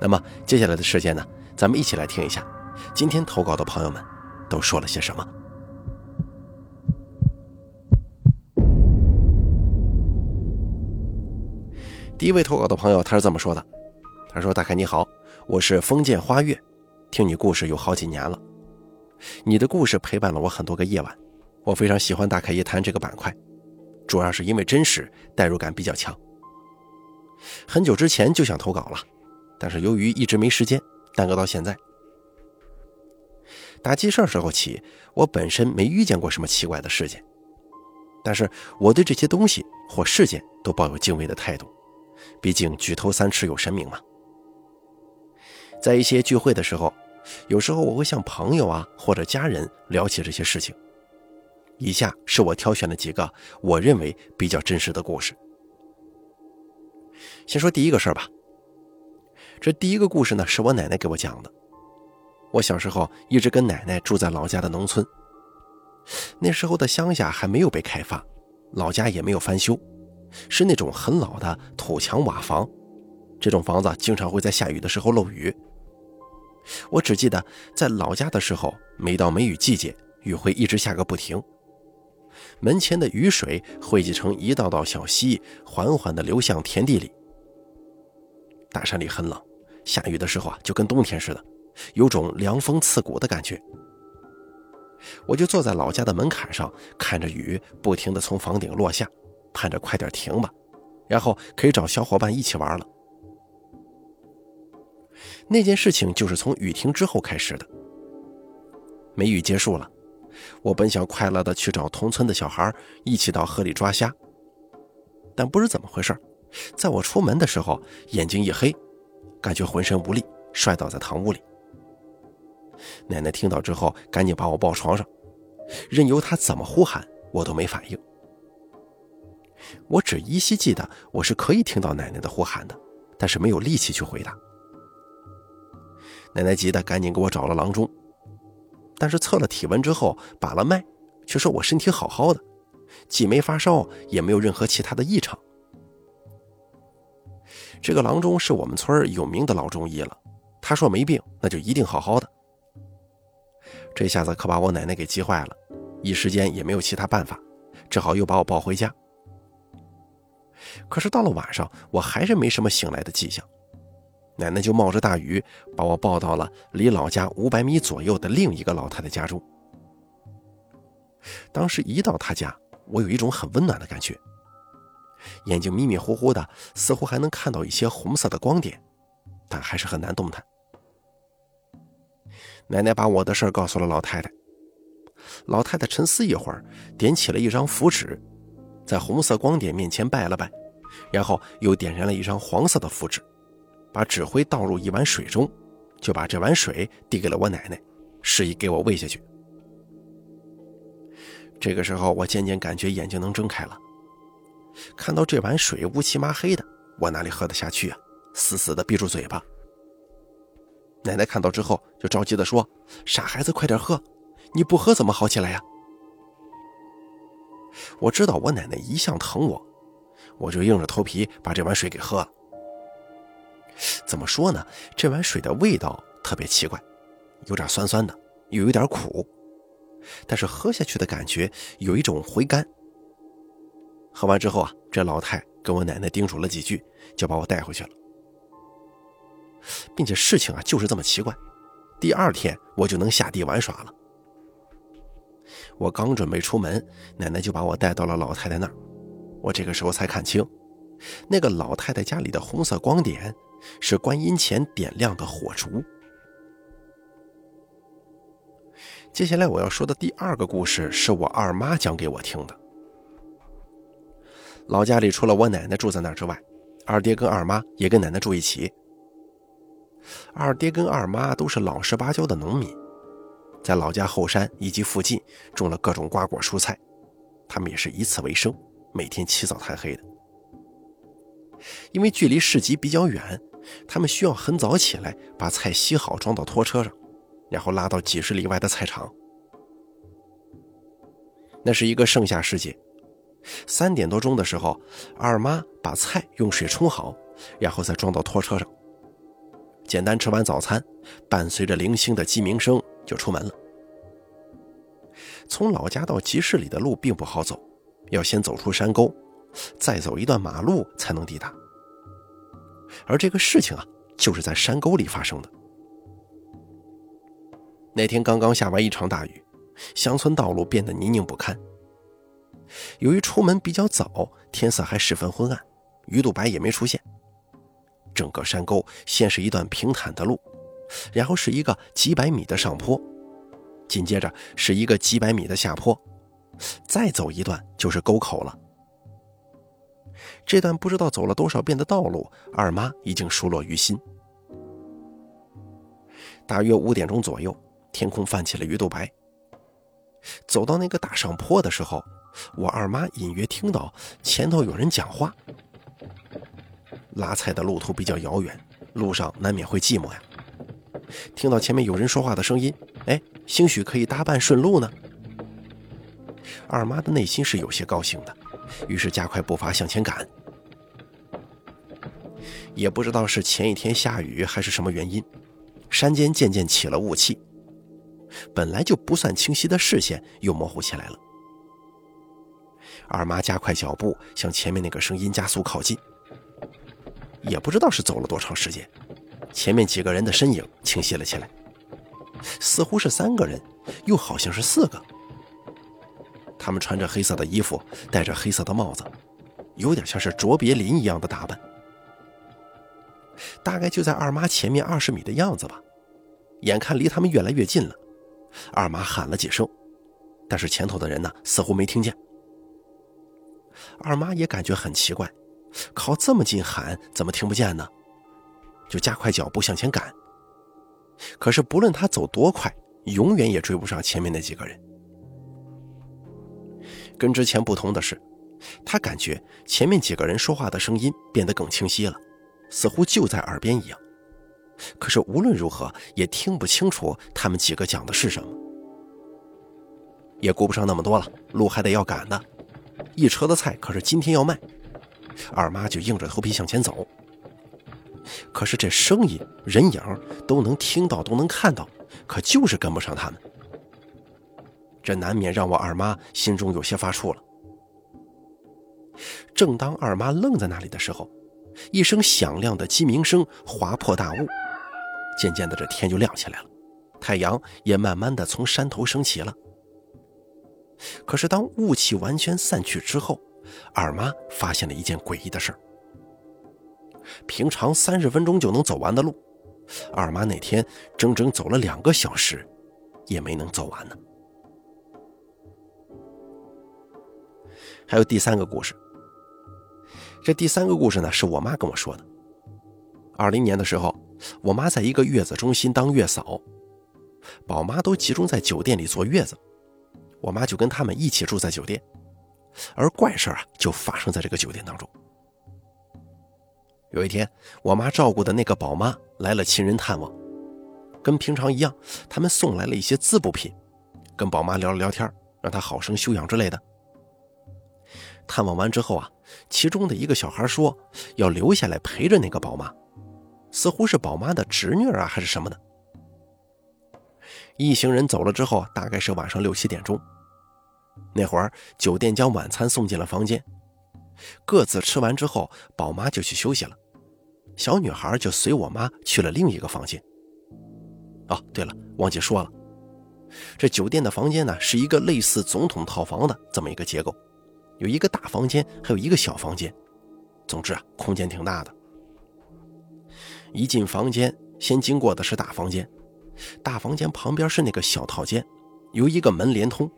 那么接下来的时间呢，咱们一起来听一下今天投稿的朋友们都说了些什么。第一位投稿的朋友他是这么说的：“他说，大凯你好，我是封建花月，听你故事有好几年了，你的故事陪伴了我很多个夜晚。”我非常喜欢大凯夜谈这个板块，主要是因为真实，代入感比较强。很久之前就想投稿了，但是由于一直没时间，耽搁到现在。打记事时候起，我本身没遇见过什么奇怪的事件，但是我对这些东西或事件都抱有敬畏的态度，毕竟举头三尺有神明嘛。在一些聚会的时候，有时候我会向朋友啊或者家人聊起这些事情。以下是我挑选的几个我认为比较真实的故事。先说第一个事儿吧。这第一个故事呢，是我奶奶给我讲的。我小时候一直跟奶奶住在老家的农村。那时候的乡下还没有被开发，老家也没有翻修，是那种很老的土墙瓦房。这种房子经常会在下雨的时候漏雨。我只记得在老家的时候，每到梅雨季节，雨会一直下个不停。门前的雨水汇集成一道道小溪，缓缓地流向田地里。大山里很冷，下雨的时候啊，就跟冬天似的，有种凉风刺骨的感觉。我就坐在老家的门槛上，看着雨不停地从房顶落下，盼着快点停吧，然后可以找小伙伴一起玩了。那件事情就是从雨停之后开始的。梅雨结束了。我本想快乐的去找同村的小孩一起到河里抓虾，但不知怎么回事，在我出门的时候眼睛一黑，感觉浑身无力，摔倒在堂屋里。奶奶听到之后，赶紧把我抱床上，任由她怎么呼喊，我都没反应。我只依稀记得我是可以听到奶奶的呼喊的，但是没有力气去回答。奶奶急得赶紧给我找了郎中。但是测了体温之后，把了脉，却说我身体好好的，既没发烧，也没有任何其他的异常。这个郎中是我们村有名的老中医了，他说没病，那就一定好好的。这下子可把我奶奶给急坏了，一时间也没有其他办法，只好又把我抱回家。可是到了晚上，我还是没什么醒来的迹象。奶奶就冒着大雨把我抱到了离老家五百米左右的另一个老太太家中。当时一到她家，我有一种很温暖的感觉，眼睛迷迷糊糊的，似乎还能看到一些红色的光点，但还是很难动弹。奶奶把我的事告诉了老太太，老太太沉思一会儿，点起了一张符纸，在红色光点面前拜了拜，然后又点燃了一张黄色的符纸。把纸灰倒入一碗水中，就把这碗水递给了我奶奶，示意给我喂下去。这个时候，我渐渐感觉眼睛能睁开了，看到这碗水乌漆麻黑的，我哪里喝得下去啊？死死的闭住嘴巴。奶奶看到之后，就着急的说：“傻孩子，快点喝，你不喝怎么好起来呀？”我知道我奶奶一向疼我，我就硬着头皮把这碗水给喝了。怎么说呢？这碗水的味道特别奇怪，有点酸酸的，又有点苦，但是喝下去的感觉有一种回甘。喝完之后啊，这老太跟我奶奶叮嘱了几句，就把我带回去了，并且事情啊就是这么奇怪。第二天我就能下地玩耍了。我刚准备出门，奶奶就把我带到了老太太那儿。我这个时候才看清，那个老太太家里的红色光点。是观音前点亮的火烛。接下来我要说的第二个故事是我二妈讲给我听的。老家里除了我奶奶住在那儿之外，二爹跟二妈也跟奶奶住一起。二爹跟二妈都是老实巴交的农民，在老家后山以及附近种了各种瓜果蔬菜，他们也是以此为生，每天起早贪黑的。因为距离市集比较远，他们需要很早起来把菜洗好装到拖车上，然后拉到几十里外的菜场。那是一个盛夏时节，三点多钟的时候，二妈把菜用水冲好，然后再装到拖车上。简单吃完早餐，伴随着零星的鸡鸣声就出门了。从老家到集市里的路并不好走，要先走出山沟。再走一段马路才能抵达，而这个事情啊，就是在山沟里发生的。那天刚刚下完一场大雨，乡村道路变得泥泞不堪。由于出门比较早，天色还十分昏暗，鱼肚白也没出现。整个山沟先是一段平坦的路，然后是一个几百米的上坡，紧接着是一个几百米的下坡，再走一段就是沟口了。这段不知道走了多少遍的道路，二妈已经熟络于心。大约五点钟左右，天空泛起了鱼肚白。走到那个大上坡的时候，我二妈隐约听到前头有人讲话。拉菜的路途比较遥远，路上难免会寂寞呀。听到前面有人说话的声音，哎，兴许可以搭伴顺路呢。二妈的内心是有些高兴的。于是加快步伐向前赶，也不知道是前一天下雨还是什么原因，山间渐渐起了雾气，本来就不算清晰的视线又模糊起来了。二妈加快脚步向前面那个声音加速靠近，也不知道是走了多长时间，前面几个人的身影清晰了起来，似乎是三个人，又好像是四个。他们穿着黑色的衣服，戴着黑色的帽子，有点像是卓别林一样的打扮。大概就在二妈前面二十米的样子吧。眼看离他们越来越近了，二妈喊了几声，但是前头的人呢似乎没听见。二妈也感觉很奇怪，靠这么近喊怎么听不见呢？就加快脚步向前赶。可是不论他走多快，永远也追不上前面那几个人。跟之前不同的是，他感觉前面几个人说话的声音变得更清晰了，似乎就在耳边一样。可是无论如何也听不清楚他们几个讲的是什么。也顾不上那么多了，路还得要赶呢。一车的菜可是今天要卖，二妈就硬着头皮向前走。可是这声音、人影都能听到，都能看到，可就是跟不上他们。这难免让我二妈心中有些发怵了。正当二妈愣在那里的时候，一声响亮的鸡鸣声划破大雾，渐渐的这天就亮起来了，太阳也慢慢的从山头升起了。可是当雾气完全散去之后，二妈发现了一件诡异的事儿：平常三十分钟就能走完的路，二妈那天整整走了两个小时，也没能走完呢。还有第三个故事。这第三个故事呢，是我妈跟我说的。二零年的时候，我妈在一个月子中心当月嫂，宝妈都集中在酒店里坐月子，我妈就跟他们一起住在酒店。而怪事啊，就发生在这个酒店当中。有一天，我妈照顾的那个宝妈来了亲人探望，跟平常一样，他们送来了一些滋补品，跟宝妈聊了聊天，让她好生休养之类的。探望完之后啊，其中的一个小孩说要留下来陪着那个宝妈，似乎是宝妈的侄女啊，还是什么的。一行人走了之后，大概是晚上六七点钟。那会儿酒店将晚餐送进了房间，各自吃完之后，宝妈就去休息了，小女孩就随我妈去了另一个房间。哦，对了，忘记说了，这酒店的房间呢，是一个类似总统套房的这么一个结构。有一个大房间，还有一个小房间，总之啊，空间挺大的。一进房间，先经过的是大房间，大房间旁边是那个小套间，由一个门连通，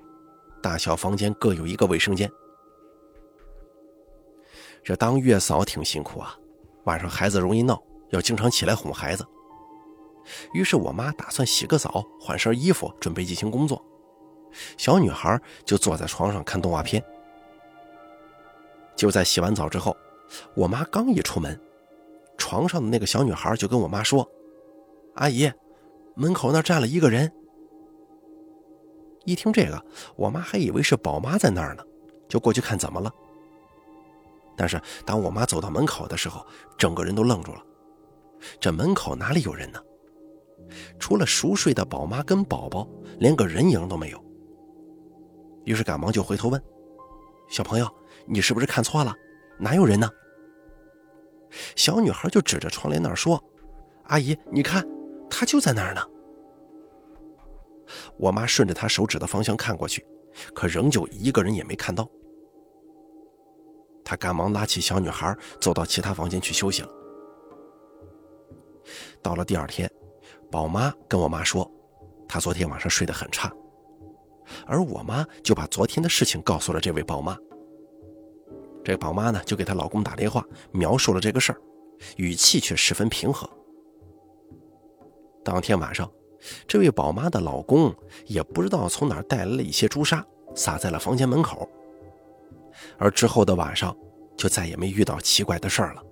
大小房间各有一个卫生间。这当月嫂挺辛苦啊，晚上孩子容易闹，要经常起来哄孩子。于是我妈打算洗个澡，换身衣服，准备进行工作。小女孩就坐在床上看动画片。就在洗完澡之后，我妈刚一出门，床上的那个小女孩就跟我妈说：“阿姨，门口那站了一个人。”一听这个，我妈还以为是宝妈在那儿呢，就过去看怎么了。但是当我妈走到门口的时候，整个人都愣住了。这门口哪里有人呢？除了熟睡的宝妈跟宝宝，连个人影都没有。于是赶忙就回头问：“小朋友，你是不是看错了？哪有人呢？”小女孩就指着窗帘那儿说：“阿姨，你看，他就在那儿呢。”我妈顺着她手指的方向看过去，可仍旧一个人也没看到。她赶忙拉起小女孩，走到其他房间去休息了。到了第二天，宝妈跟我妈说，她昨天晚上睡得很差，而我妈就把昨天的事情告诉了这位宝妈。这宝妈呢，就给她老公打电话，描述了这个事儿，语气却十分平和。当天晚上。这位宝妈的老公也不知道从哪儿带来了一些朱砂，撒在了房间门口。而之后的晚上，就再也没遇到奇怪的事儿了。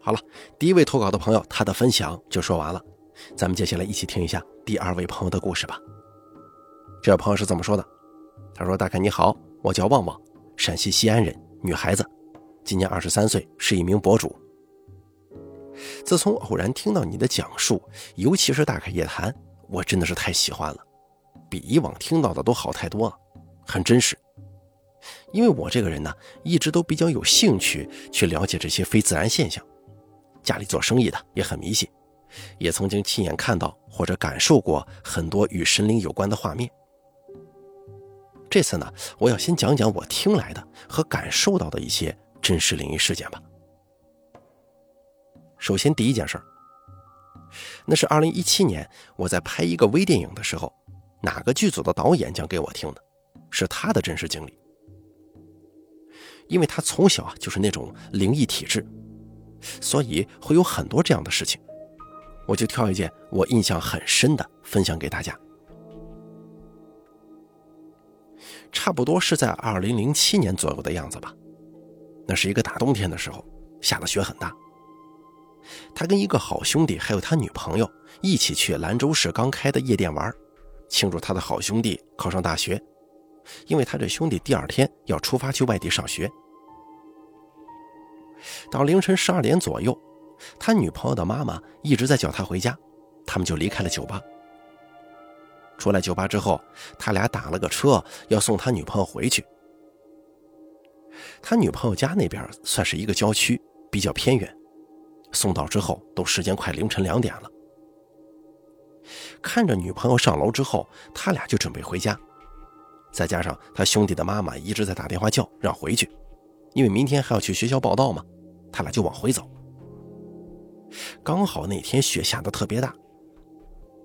好了，第一位投稿的朋友，他的分享就说完了。咱们接下来一起听一下第二位朋友的故事吧。这位朋友是怎么说的？他说：“大凯你好，我叫旺旺，陕西西安人，女孩子，今年二十三岁，是一名博主。”自从偶然听到你的讲述，尤其是《大开夜谈》，我真的是太喜欢了，比以往听到的都好太多了，很真实。因为我这个人呢，一直都比较有兴趣去了解这些非自然现象。家里做生意的也很迷信，也曾经亲眼看到或者感受过很多与神灵有关的画面。这次呢，我要先讲讲我听来的和感受到的一些真实灵异事件吧。首先，第一件事儿，那是二零一七年我在拍一个微电影的时候，哪个剧组的导演讲给我听的，是他的真实经历。因为他从小啊就是那种灵异体质，所以会有很多这样的事情。我就挑一件我印象很深的分享给大家。差不多是在二零零七年左右的样子吧，那是一个大冬天的时候，下的雪很大。他跟一个好兄弟还有他女朋友一起去兰州市刚开的夜店玩，庆祝他的好兄弟考上大学。因为他这兄弟第二天要出发去外地上学。到凌晨十二点左右，他女朋友的妈妈一直在叫他回家，他们就离开了酒吧。出来酒吧之后，他俩打了个车要送他女朋友回去。他女朋友家那边算是一个郊区，比较偏远。送到之后，都时间快凌晨两点了。看着女朋友上楼之后，他俩就准备回家。再加上他兄弟的妈妈一直在打电话叫让回去，因为明天还要去学校报道嘛，他俩就往回走。刚好那天雪下的特别大，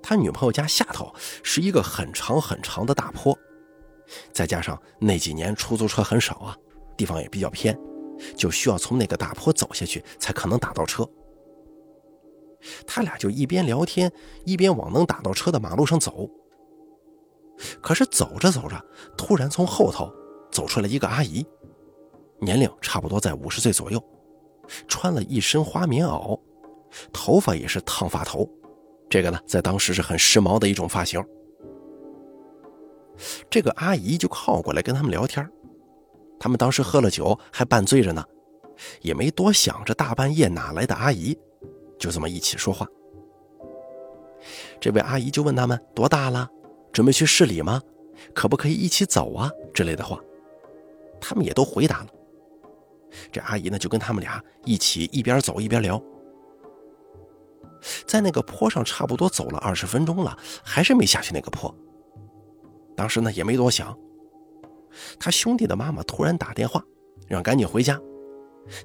他女朋友家下头是一个很长很长的大坡，再加上那几年出租车很少啊，地方也比较偏。就需要从那个大坡走下去，才可能打到车。他俩就一边聊天，一边往能打到车的马路上走。可是走着走着，突然从后头走出来一个阿姨，年龄差不多在五十岁左右，穿了一身花棉袄，头发也是烫发头，这个呢，在当时是很时髦的一种发型。这个阿姨就靠过来跟他们聊天。他们当时喝了酒，还半醉着呢，也没多想，这大半夜哪来的阿姨，就这么一起说话。这位阿姨就问他们多大了，准备去市里吗？可不可以一起走啊？之类的话，他们也都回答了。这阿姨呢，就跟他们俩一起一边走一边聊。在那个坡上，差不多走了二十分钟了，还是没下去那个坡。当时呢，也没多想。他兄弟的妈妈突然打电话，让赶紧回家。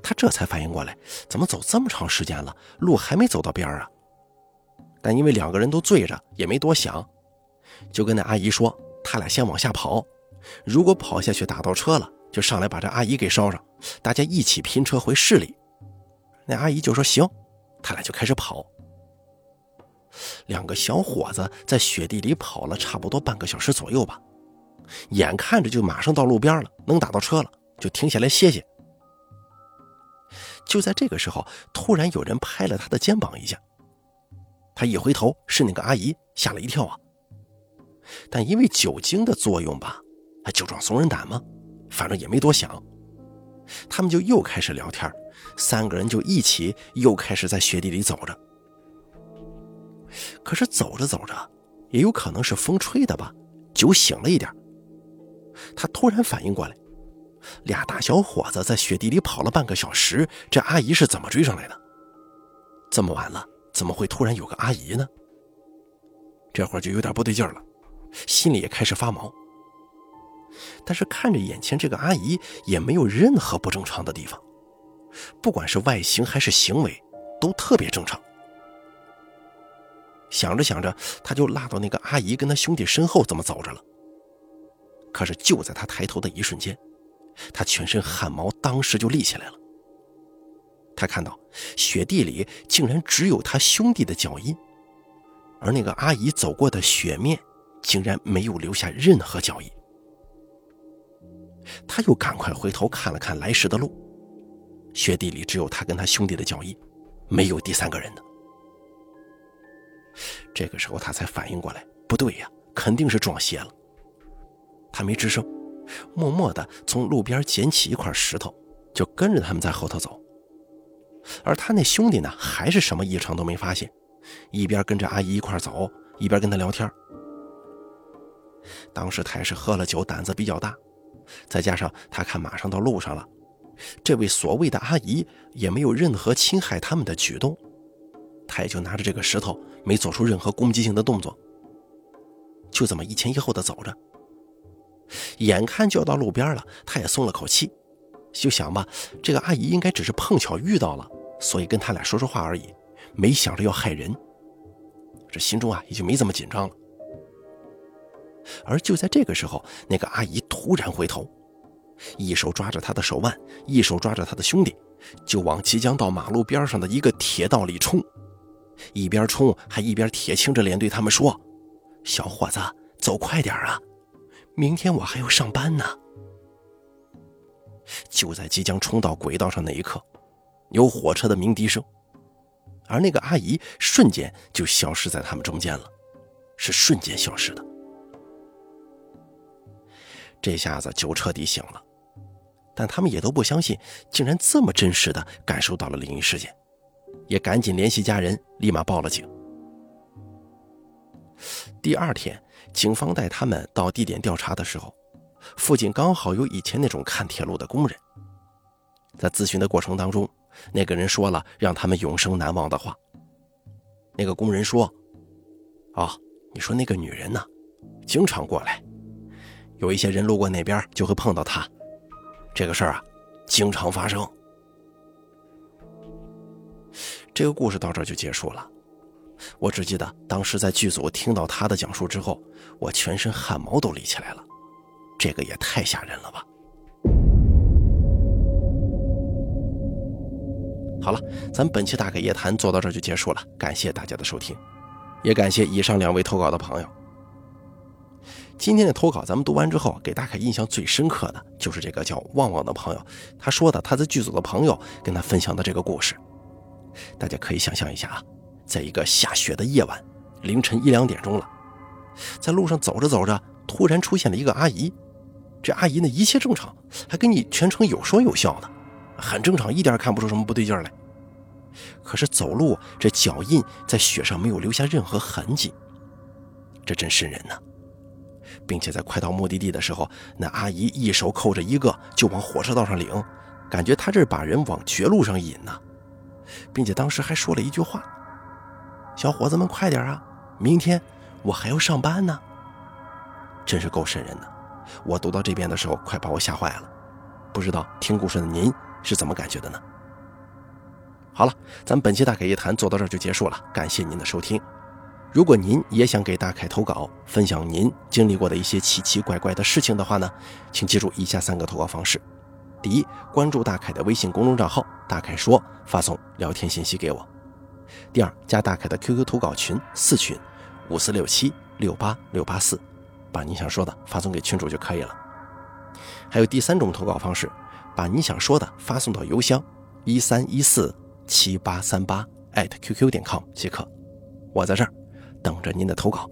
他这才反应过来，怎么走这么长时间了，路还没走到边儿啊？但因为两个人都醉着，也没多想，就跟那阿姨说：“他俩先往下跑，如果跑下去打到车了，就上来把这阿姨给捎上，大家一起拼车回市里。”那阿姨就说：“行。”他俩就开始跑。两个小伙子在雪地里跑了差不多半个小时左右吧，眼看着就马上到路边了，能打到车了，就停下来歇歇。就在这个时候，突然有人拍了他的肩膀一下，他一回头，是那个阿姨，吓了一跳啊。但因为酒精的作用吧，他酒壮怂人胆嘛，反正也没多想，他们就又开始聊天，三个人就一起又开始在雪地里走着。可是走着走着，也有可能是风吹的吧，酒醒了一点。他突然反应过来，俩大小伙子在雪地里跑了半个小时，这阿姨是怎么追上来的？这么晚了，怎么会突然有个阿姨呢？这会儿就有点不对劲了，心里也开始发毛。但是看着眼前这个阿姨，也没有任何不正常的地方，不管是外形还是行为，都特别正常。想着想着，他就拉到那个阿姨跟他兄弟身后，这么走着了。可是就在他抬头的一瞬间，他全身汗毛当时就立起来了。他看到雪地里竟然只有他兄弟的脚印，而那个阿姨走过的雪面竟然没有留下任何脚印。他又赶快回头看了看来时的路，雪地里只有他跟他兄弟的脚印，没有第三个人的。这个时候他才反应过来，不对呀，肯定是撞邪了。他没吱声，默默地从路边捡起一块石头，就跟着他们在后头走。而他那兄弟呢，还是什么异常都没发现，一边跟着阿姨一块走，一边跟他聊天。当时他也是喝了酒，胆子比较大，再加上他看马上到路上了，这位所谓的阿姨也没有任何侵害他们的举动。他也就拿着这个石头，没做出任何攻击性的动作，就这么一前一后的走着。眼看就要到路边了，他也松了口气，就想吧，这个阿姨应该只是碰巧遇到了，所以跟他俩说说话而已，没想着要害人。这心中啊，也就没这么紧张了。而就在这个时候，那个阿姨突然回头，一手抓着他的手腕，一手抓着他的兄弟，就往即将到马路边上的一个铁道里冲。一边冲还一边铁青着脸对他们说：“小伙子，走快点啊，明天我还要上班呢。”就在即将冲到轨道上那一刻，有火车的鸣笛声，而那个阿姨瞬间就消失在他们中间了，是瞬间消失的。这下子就彻底醒了，但他们也都不相信，竟然这么真实的感受到了灵异事件。也赶紧联系家人，立马报了警。第二天，警方带他们到地点调查的时候，附近刚好有以前那种看铁路的工人。在咨询的过程当中，那个人说了让他们永生难忘的话。那个工人说：“啊，你说那个女人呢，经常过来，有一些人路过那边就会碰到她，这个事儿啊，经常发生。”这个故事到这就结束了。我只记得当时在剧组听到他的讲述之后，我全身汗毛都立起来了。这个也太吓人了吧！好了，咱本期大凯夜谈做到这就结束了，感谢大家的收听，也感谢以上两位投稿的朋友。今天的投稿咱们读完之后，给大凯印象最深刻的就是这个叫旺旺的朋友，他说的他在剧组的朋友跟他分享的这个故事。大家可以想象一下啊，在一个下雪的夜晚，凌晨一两点钟了，在路上走着走着，突然出现了一个阿姨。这阿姨呢，一切正常，还跟你全程有说有笑的，很正常，一点看不出什么不对劲来。可是走路这脚印在雪上没有留下任何痕迹，这真瘆人呢。并且在快到目的地的时候，那阿姨一手扣着一个就往火车道上领，感觉她这把人往绝路上引呢。并且当时还说了一句话：“小伙子们，快点啊！明天我还要上班呢。”真是够瘆人的。我读到这边的时候，快把我吓坏了。不知道听故事的您是怎么感觉的呢？好了，咱们本期大凯一谈做到这儿就结束了，感谢您的收听。如果您也想给大凯投稿，分享您经历过的一些奇奇怪怪的事情的话呢，请记住以下三个投稿方式。第一，关注大凯的微信公众账号“大凯说”，发送聊天信息给我。第二，加大凯的 QQ 投稿群四群，五四六七六八六八四，把你想说的发送给群主就可以了。还有第三种投稿方式，把你想说的发送到邮箱一三一四七八三八艾特 QQ 点 com 即可。我在这儿等着您的投稿。